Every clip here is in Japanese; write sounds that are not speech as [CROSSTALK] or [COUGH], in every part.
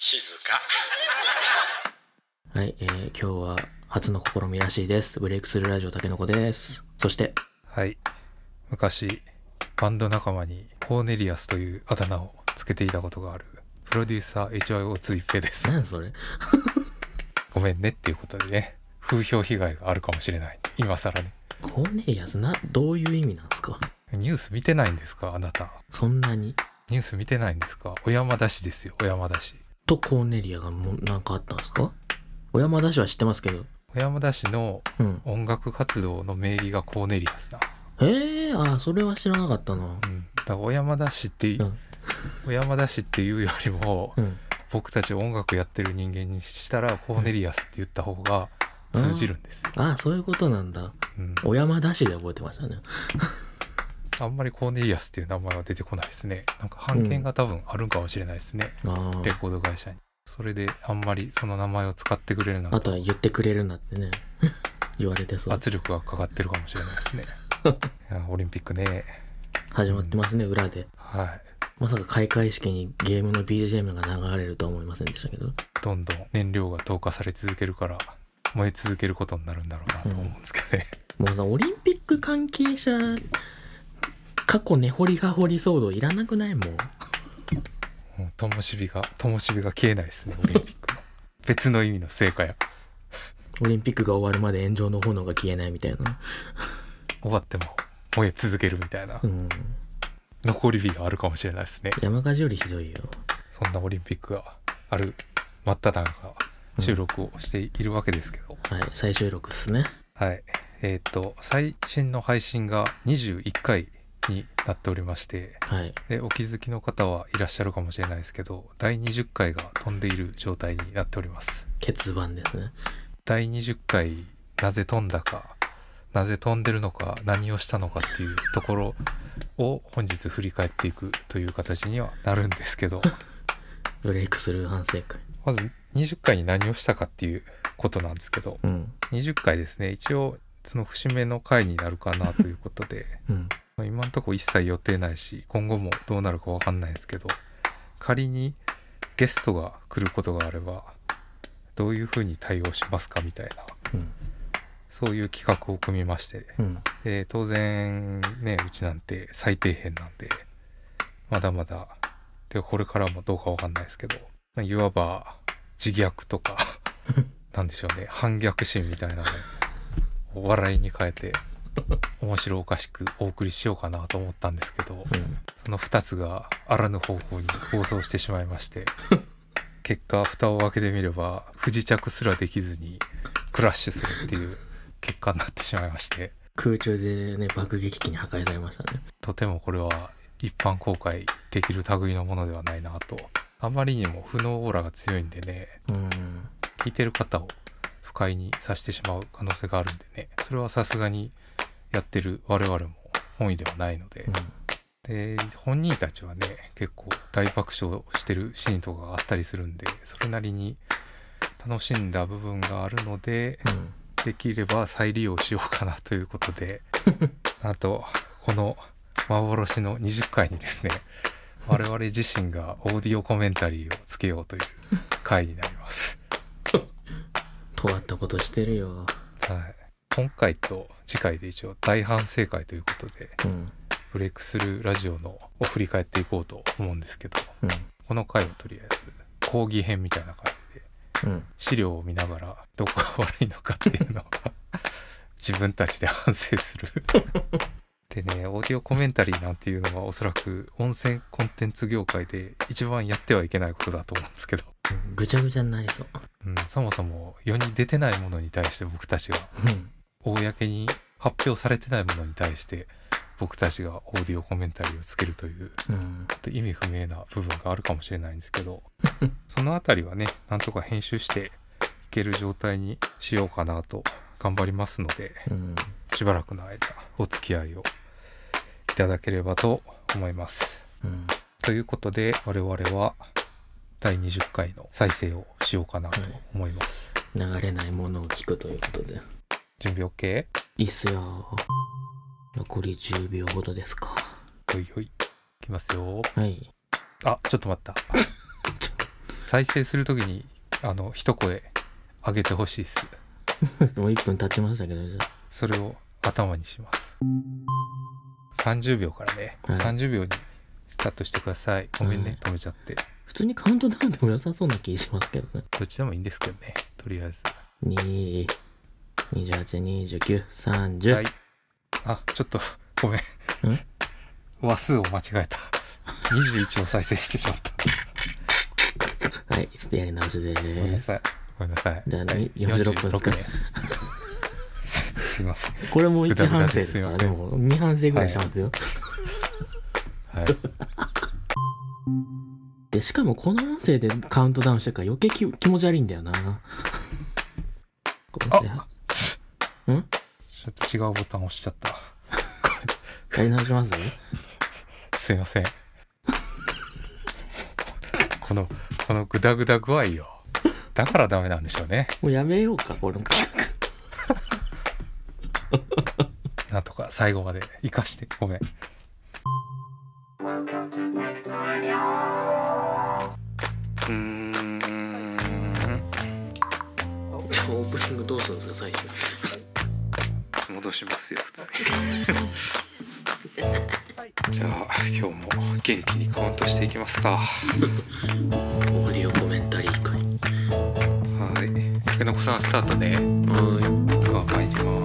静かはい、えー、今日は初の試みらしいです。ブレイクスルーラジオたけのこです。そして、はい。昔バンド仲間にコーネリアスというあだ名をつけていたことがある。プロデューサー HYO2 一平です。何それ。[LAUGHS] ごめんねっていうことでね。風評被害があるかもしれない。今更ね。コーネリアスな、どういう意味なんですか？ニュース見てないんですか？あなたそんなに？ニュース見てないんですか？小山田市ですよ小山田市とコーネリアがもうなんかあったんですか？小山田市は知ってますけど。小山田市のうん。音楽活動の名義がコーネリアスなんですよ、ええー、あ、それは知らなかったな。うん、だから小山田市って、うん小山田市っていうよりもうん。僕たち音楽やってる人間にしたらコーネリアスって言った方が通じるんですよ、あ、そういうことなんだ。うん、小山田市で覚えてましたね。あんまりコーネリアスっていう名前は出てこないですね。なんか版権が多分あるんかもしれないですね、あーレコード会社に。それであんまりその名前を使ってくれるなんあとは言ってくれるなってね。[LAUGHS] 言われてそう。圧力がかかってるかもしれないですね。[LAUGHS] いやオリンピックね。始まってますね、裏で。はい。まさか開会式にゲームの BGM が流れるとは思いませんでしたけど。どんどん燃料が投下され続けるから燃え続けることになるんだろうなと思うんですけどね、もうさ、オリンピック関係者、過去根掘り葉掘り騒動いらなくないもん。もう灯火が灯火が消えないですねオリンピックの別の意味の成果やオリンピックが終わるまで炎上の炎が消えないみたいな。終わっても燃え続けるみたいなうん。残り火があるかもしれないですね山火事よりひどいよ。そんなオリンピックがある真っ只中収録をしているわけですけど、はい、再収録っすね。はいえーっと最新の配信が21回になっておりましてはい。でお気づきの方はいらっしゃるかもしれないですけど第20回が飛んでいる状態になっております欠番ですね。第20回なぜ飛んだかなぜ飛んでるのか何をしたのかっていうところを本日振り返っていくという形にはなるんですけど [LAUGHS] ブレイクする反省会。まず20回に何をしたかっていうことなんですけどうん。20回ですね一応その節目の回になるかなということでうん。今のところ一切予定ないし今後もどうなるか分かんないんですけど仮にゲストが来ることがあればどういうふうに対応しますかみたいなうん。そういう企画を組みましてうん。で当然ねうちなんて最底辺なんでまだまだでこれからもどうか分かんないですけどまあいわば自虐とか [LAUGHS] なんでしょうね反逆心みたいなのを笑いに変えて [LAUGHS] 面白おかしくお送りしようかなと思ったんですけどうん。その2つがあらぬ方向に暴走してしまいまして [LAUGHS] 結果蓋を開けてみれば不時着すらできずにクラッシュするっていう結果になってしまいまして空中でね、爆撃機に破壊されましたね。とてもこれは一般公開できる類のものではないなとあまりにも負のオーラが強いんでねうん。聞いてる方を不快にさせてしまう可能性があるんでねそれはさすがにやってる我々も本意ではないので、で本人たちはね結構大爆笑してるシーンとかがあったりするんでそれなりに楽しんだ部分があるのでうん。できれば再利用しようかなということで [LAUGHS] なんとこの幻の20回にですね我々自身がオーディオコメンタリーをつけようという回になります。尖ったことしてるよ。はい、今回と次回で一応大反省会ということでうん。ブレイクスルーラジオのを振り返っていこうと思うんですけどうん。この回はとりあえず講義編みたいな感じでうん。資料を見ながらどこが悪いのかっていうのを [LAUGHS] 自分たちで反省する [LAUGHS] でねオーディオコメンタリーなんていうのはおそらく音声コンテンツ業界で一番やってはいけないことだと思うんですけど、ぐちゃぐちゃになりそう。うん、そもそも世に出てないものに対して僕たちがうん。公に発表されてないものに対して僕たちがオーディオコメンタリーをつけるといううん。ちょっと意味不明な部分があるかもしれないんですけどそのあたりはねなんとか編集していける状態にしようかなと頑張りますのでうん。しばらくの間お付き合いをいただければと思います。うん。ということで我々は第20回の再生をしようかなと思います。流れないものを聞くということで。準備 OK? いいっすよ。残り10秒ほどですか。ほいほい。きますよはい。あちょっと待った [LAUGHS] 再生するときにあの一声上げてほしいっすもう1分経ちましたけど、じゃあ。それを頭にします30秒からね、はい30秒にスタートしてくださいごめんね、はい止めちゃって普通にカウントダウンでも良さそうな気しますけどね。どっちでもいいんですけどね。とりあえず。2、28、29、30。はい。あちょっとごめん。ん？話数を間違えた。21を再生してしまった。はい、ちょっとやり直しでごめんな。さい。ごめんなさい。じゃあはい。46分ですか。ねすすいません。これも1ぐだぐだ反省ですか？ら、でも2反省ぐらいしてますよ。はい。で、しかもこの音声でカウントダウンしてるから余計気気持ち悪いんだよな。あんちょっと違うボタン押しちゃった。やり直します？すいません。このこのグダグダ具合よ。だからダメなんでしょうね。もうやめようか、これ。なんとか最後まで生かして。ごめんーんオープニングどうするんですか、最初。戻しますよ普通に。じゃあ今日も元気にカウントしていきますか。オーディオコメンタリー会。はい。竹の子さんスタートね。はでは参ります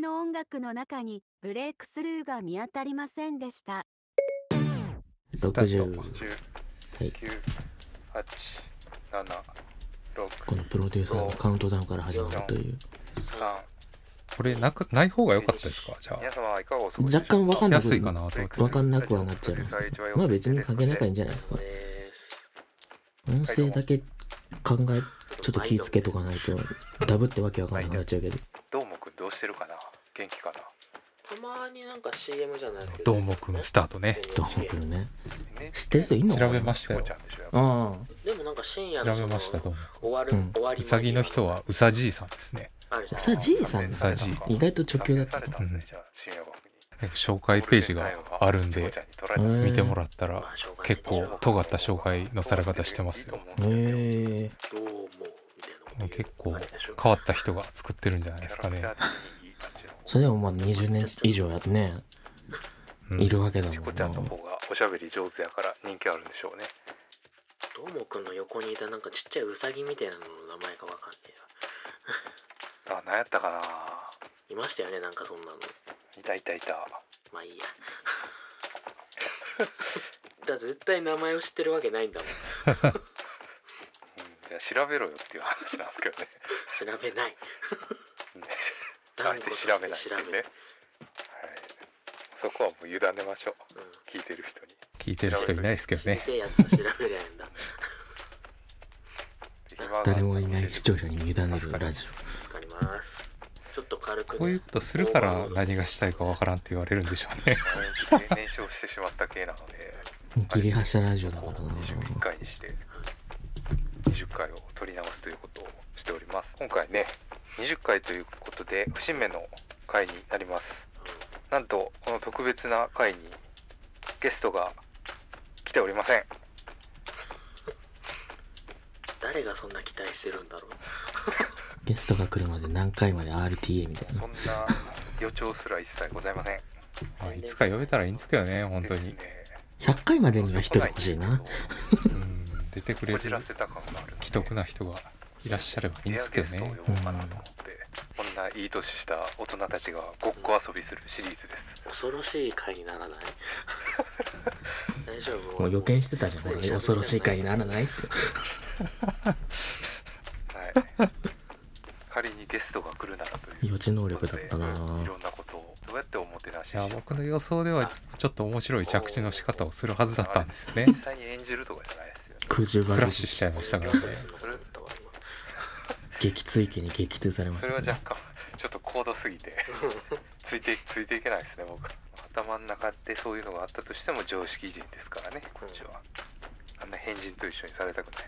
の音楽の中にブレイクスルーが見当たりませんでした。い。スター60ト。はい9 8 7 6このプロデューサーのカウントダウンから始まるという。3これなくない方が良かったですか？じゃ皆様はいかがお過ごしでしょう？若干わかんなくかなわかんなくはなっちゃいます。まあ別に関係ないんじゃないですか？音声だけ考え、ちょっと気ぃつけとかないと、ダブってわけわかんなくなっちゃうけど。どうもくんどうしてるかな？元気かな？たまになんか CM じゃないど。うもくんスタートね。どうもくんね。ね知ってる人いんの？調べましたよ。チコちゃんでしょやっぱあ。でもなんか深夜調のべましたどう。も終わる、うん。終わりうさぎの人はうさじいさんですね。あ。あるじゃん。さじいさん？うさじい。意外と直球だったされ。たん。紹介ページがあるんで見てもらったら結構尖った紹介のされ方してますよ。へえ。結構変わった人が作ってるんじゃないですかねそれでもまあ20年以上やってね、うん。いるわけだもんチコちゃんの方がおしゃべり上手やから人気あるんでしょうね。どうもくんの横にいたなんかちっちゃいウサギみたいなのの名前がわかんねえ [LAUGHS] あ何やったかな。ないましたよねなんかそんなの。いたいたいた。まあいいや。だ絶対名前を知ってるわけないんだもん。[LAUGHS] うんじゃあ調べろよっていう話なんですけどね。[LAUGHS] 調べないあえて調べないって調べいうね、はい、そこはもう委ねましょう。うん。聞いてる人に。聞いてる人いないですけどね。聞いてやつが調べりゃいいんだ。暇が誰もいない視聴者に委ねるラジ助かります。ちょっと軽くね。こういうことするから何がしたいかわからんって言われるんでしょうね。燃焼 [LAUGHS] してしまった系なので。オ。切り発車ラジオだからな。21回にして20回を取り直すということをしております。今回ね20回ということで節目の回になります。なんとこの特別な回にゲストが来ておりません。誰がそんな期待してるんだろう。ゲストが来るまで何回まで RTA みたいな。そ。んな予兆すら一切ございません。まあいつか呼べたらいいんですけどね本当に。ね。100回までには一人欲しいな。うん出てくれる既得な人がいらっしゃればいいんですけどね。こん。ないい年した大人たちがごっこ遊びするシリーズです。恐ろしい回にならない。大丈夫もう予見してたじゃない。恐ろしい回にならないって。はい仮にゲストが来るな。らとい。う予知能力だったない。ろんなことをどうやっておもてなししいや僕の予想ではちょっと面白い着地の仕方をするはずだったんですよね。実際に演じるとかじゃないですよね空中クラッシュしちゃいましたからね。それ撃墜機に撃墜されまし。それは若干ちょっと高度すぎて。[LAUGHS] ついてついていけないですね僕。頭の中でそういうのがあったとしても常識人ですからねこっちは。あんな変人と一緒にされたくない。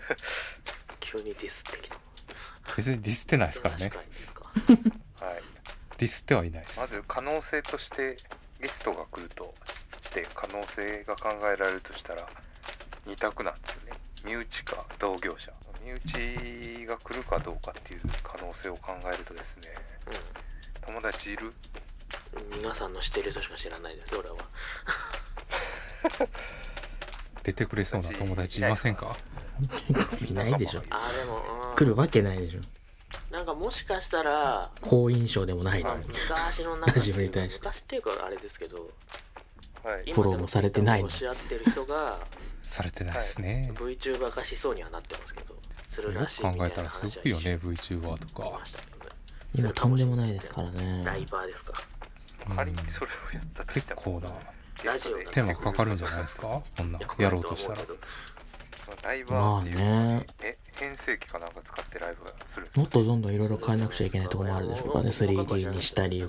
[LAUGHS] 急にディスってきた。別にディスってないですからね。確かにですか。はい。[LAUGHS] ディスってはいないです。まず可能性としてゲストが来るとして可能性が考えられるとしたら2択なんですよね。身内か同業者。身内が来るかどうかっていう可能性を考えるとですね友達いる？うん皆さんの知ってる人しか知らないです俺は。[LAUGHS] 出てくれそうな友達いませんか？いない。でしょ。あーでも、うん。来るわけないでしょ。なんかもしかしたら好印象でもないまあのに昔のラジオに対して。昔っていうかあれですけどはいフォローもされてないの今でも結婚をし合ってる人が [LAUGHS] されてないですね、VTuber 化しそうにはなってますけどするよらしいく考えたらすごくよね VTuber と見か今とんでもないですからね。ライバーですか？うん。仮にそれをやったとしても。結構な。手間かかるんじゃないですか？こんなんやろうとしたら。いやライバーっていうのは、まあね。え変声機かなんか使ってライブするもっとどんどんいろいろ変えなくちゃいけないところもあるでしょうからね 3D にしたり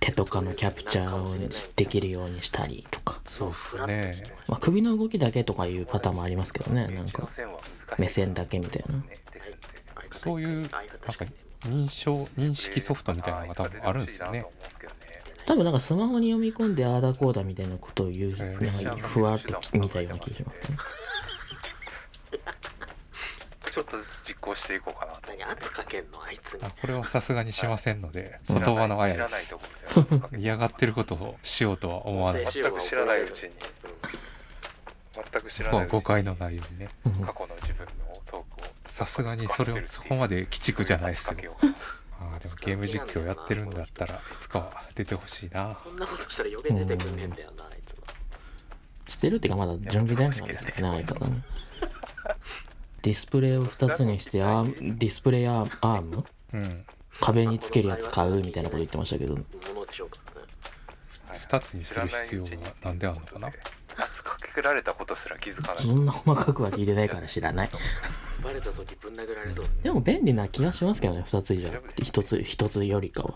手とかのキャプチャーをできるようにしたりとか、そうっすね。まあ、首の動きだけとかいうパターンもありますけどね。なんか目線だけみたいな。そういうなんか認証認識ソフトみたいなのが多分あるんですよね。多分なんかスマホに読み込んでああだこうだみたいなことを言うえー。なんかふわっと見たような気がしますねちょっとずつ実行していこうかなと。何圧かけんの？あいつに。あこれはさすがにしませんのでうん言葉のあやです。嫌がってることをしようとは思わない。全く知らないうちに。うん全く知らないうちに誤解のないようにね。うん。過去の自分のトークを。さすがにそれをそこまで鬼畜じゃないですよ。あーでもゲーム実況やってるんだったらいつかは出てほしいな。こんなことしたら余計出てくんねんだよなあいつは。してるっていうかまだ準備段階ですからね相方ねディスプレイを2つにしてアームディスプレイアーアームうん。壁につけるやつ買うみたいなこと言ってましたけど。ものでしょうからね2つにする必要がなんであるのかな？圧かけられたことすら気づかない。そんな細かくは聞いてないから知らない。バレた時ぶん殴られそう。でも便利な気がしますけどね2つ以上。1つ1つよりかは。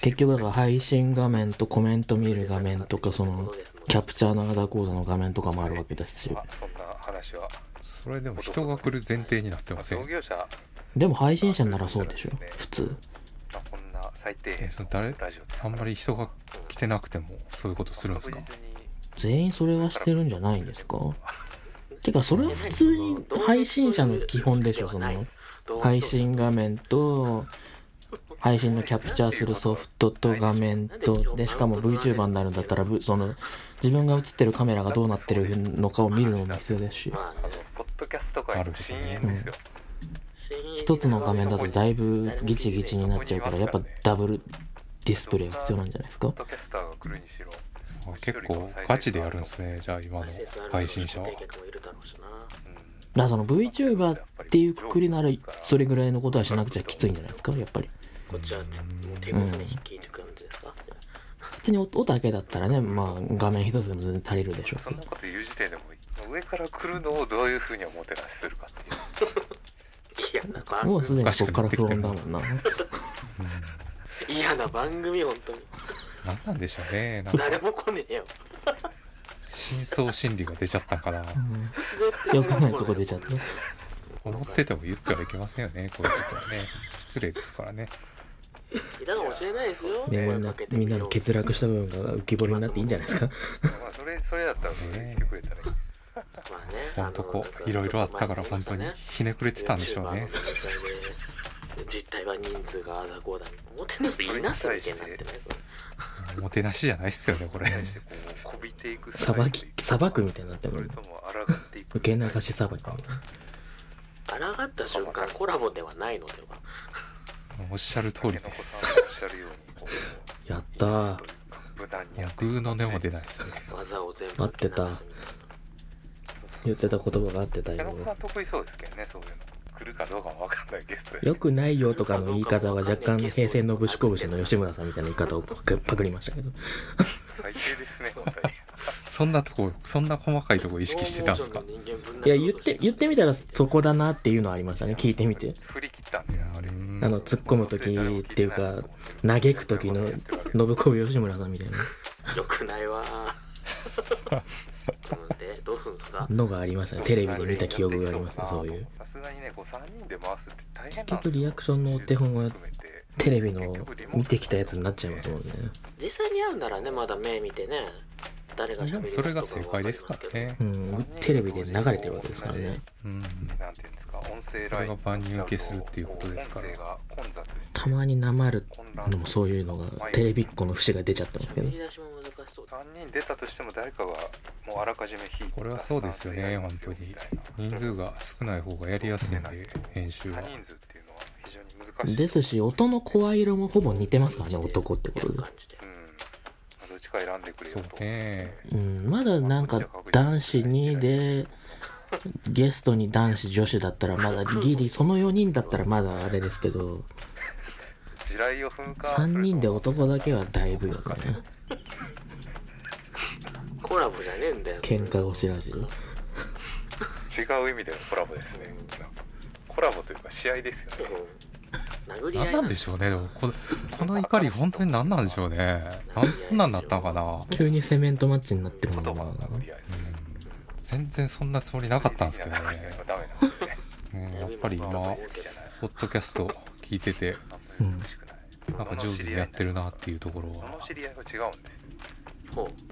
結局だから配信画面とコメント見る画面とかそのキャプチャーのアダコードの画面とかもあるわけですしあそんな話はそれでも人が来る前提になってません。でも配信者ならそうでしょ。普通。あ、こんな最低。限えその誰？あんまり人が来てなくてもそういうことするんですか？全員それはしてるんじゃないんですか？てかそれは普通に配信者の基本でしょその配信画面と配信のキャプチャーするソフトと画面とでしかも VTuber になるんだったらぶその自分が映ってるカメラがどうなってるのかを見るのも必要ですし。まああのポッドキャスト界の深淵ですよ、一つの画面だとだいぶギチギチになっちゃうからやっぱダブルディスプレイが必要なんじゃないですか？ポッドキャスターが来るにしろ。あ結構ガチでやるんですねじゃあ今の配信者は。うその VTuber っていうくくりならそれぐらいのことはしなくちゃきついんじゃないですか？やっぱり。こっちはもう手ぐすね聞いてくるんで。すか、普通に音だけだったらねまあ画面一つでも全然足りるでしょ。うそんなこと言う時点でも上から来るのをどういうふうにおもてなしするかっていう。嫌な番もうす組でにそこから不穏だもんな嫌な番組本当に。何なんでしょうね。なんか誰も来ねえよ。深層心理が出ちゃったんかな。うん。よくないとこ出ちゃって思ってても言ってはいけませんよねこういうことはね。失礼ですからねいたかもしれないですよ。でみんなみんなの欠落した部分が浮き彫りになっていいんじゃないですか？まあそれそれだったらそれ言ってくれたらいい。ですまあねほんとこういろいろあったから本当にひねくれてたんでしょうね。実態は人数がああだこうだおもてなすいなすみたいになってないそれおもてなしじゃないっすよねこれ。こうこびていく。さばきさばくみたいになってそるれとも抗っていく受け流しさばきみたいな。抗った瞬間コラボではないのではおっしゃる通りです。[LAUGHS] やったー。グー。の音も出ないですね。合ってた。言ってた言葉が合ってた竹よいうの。来るかどうかもわかんないゲストでよくないよとかの言い方は若干平成のぶしこぶしの吉村さんみたいな言い方をパクパクりましたけど。最低ですね本当にそんなとこそんな細かいとこ意識してたんですか？いや言って言ってみたらそこだなっていうのはありましたね。聞いてみて。振り切ったあれ。あの突っ込む時っていうか嘆く時の信子吉村さんみたいな。よくないわ。うんでどうするんですか？のがありましたね。テレビで見た記憶がありますねそういう。さすがにねこう3人で回すって大変なん結局リアクションのお手本はテレビの見てきたやつになっちゃいますもんね。実際に会うならねまだ目見てね誰がそれが正解ですからね。うんテレビで流れてるわけですからね。うん。なんていうんですか音声それが万人受けするっていうことですから。たまになまるのもそういうのがテレビっ子の節が出ちゃってますけど。振り出しも難しそう。だ3人出たとしても誰かがもうあらかじめ引いてこれはそうですよね本当に。人数が少ない方がやりやすいんで編集は。多人数っていうのは非常に難しい。ですし音の声色もほぼ似てますからね男ってことでか選んでくれよそうとね。うん。まだなんか男子2でゲストに男子女子だったらまだギリその4人だったらまだあれですけど地雷を踏むか3人で男だけはだいぶよね。コラボじゃねえんだよ。喧嘩腰ラジオ違う意味でのコラボですね。コラボというか試合ですよね。うん殴り合い何なんでしょうね。でもここの怒り本当に何なんでしょうね。何なんだったのかな。急にセメントマッチになってるのかなの殴り合い全然そんなつもりなかったんですけどね、ねうん、やっぱり今ポッドキャスト聞いててうん。なんか上手にやってるなっていうところは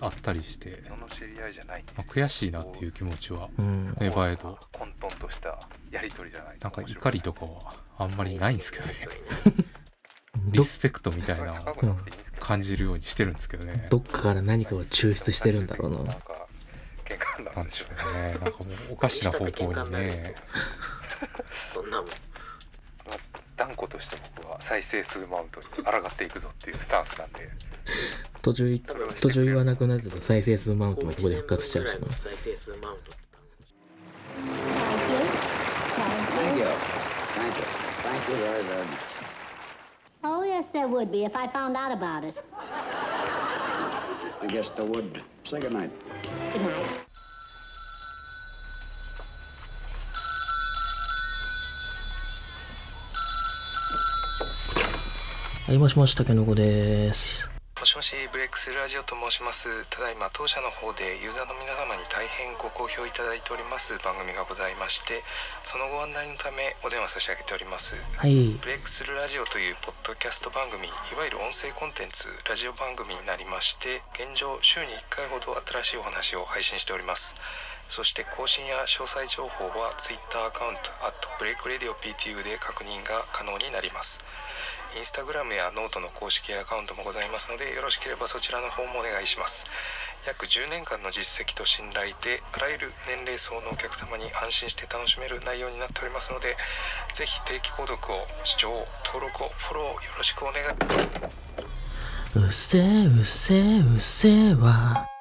あったりして、その知り合いじゃなあ、悔しいなっていう気持ちはうん。芽生えと。混沌としたやりとりじゃないなんか怒りとかはあんまりないんですけどね。[LAUGHS] リどスペクトみたいな感じるようにしてるんですけどね。どっかから何かを抽出してるんだろうな。なんかななんでしょうねなんかもうおかしな方向にね。どんなもん。断固として僕は再生数マウントに抗っていくぞっていうスタンスなんで途中い途中言わなくなってた再生数マウントもここで復活しちゃいましたね再生数マウント Thank you. Thank you. Thank you very, very much. Oh, yes, there would be if I found out about it. I guess there would. Say good night. Good night. はいもしもしたけのこですもしもしブレックスルラジオと申します。ただいま当社の方でユーザーの皆様に大変ご好評いただいております。番組がございましてそのご案内のためお電話差し上げております。はい。ブレイクスルーラジオというポッドキャスト番組いわゆる音声コンテンツラジオ番組になりまして現状週に1回ほど新しいお話を配信しております。そして更新や詳細情報は Twitter アカウント @breakradioptu で確認が可能になりますインスタグラムやノートの公式アカウントもございますのでよろしければそちらの方もお願いします。約10年間の実績と信頼であらゆる年齢層のお客様に安心して楽しめる内容になっておりますのでぜひ定期購読を視聴登録をフォローよろしくお願い。うせうせうせえわ。